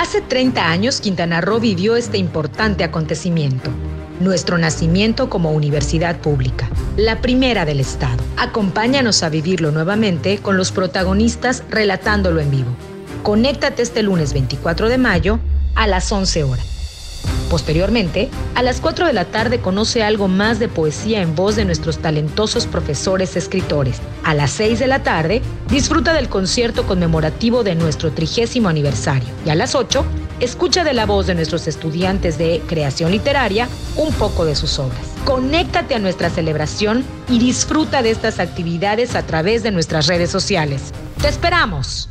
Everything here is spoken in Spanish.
Hace 30 años Quintana Roo vivió este importante acontecimiento, nuestro nacimiento como universidad pública, la primera del Estado. Acompáñanos a vivirlo nuevamente con los protagonistas relatándolo en vivo. Conéctate este lunes 24 de mayo a las 11 horas. Posteriormente, a las 4 de la tarde conoce algo más de poesía en voz de nuestros talentosos profesores escritores. A las 6 de la tarde, disfruta del concierto conmemorativo de nuestro trigésimo aniversario. Y a las 8, escucha de la voz de nuestros estudiantes de creación literaria un poco de sus obras. Conéctate a nuestra celebración y disfruta de estas actividades a través de nuestras redes sociales. ¡Te esperamos!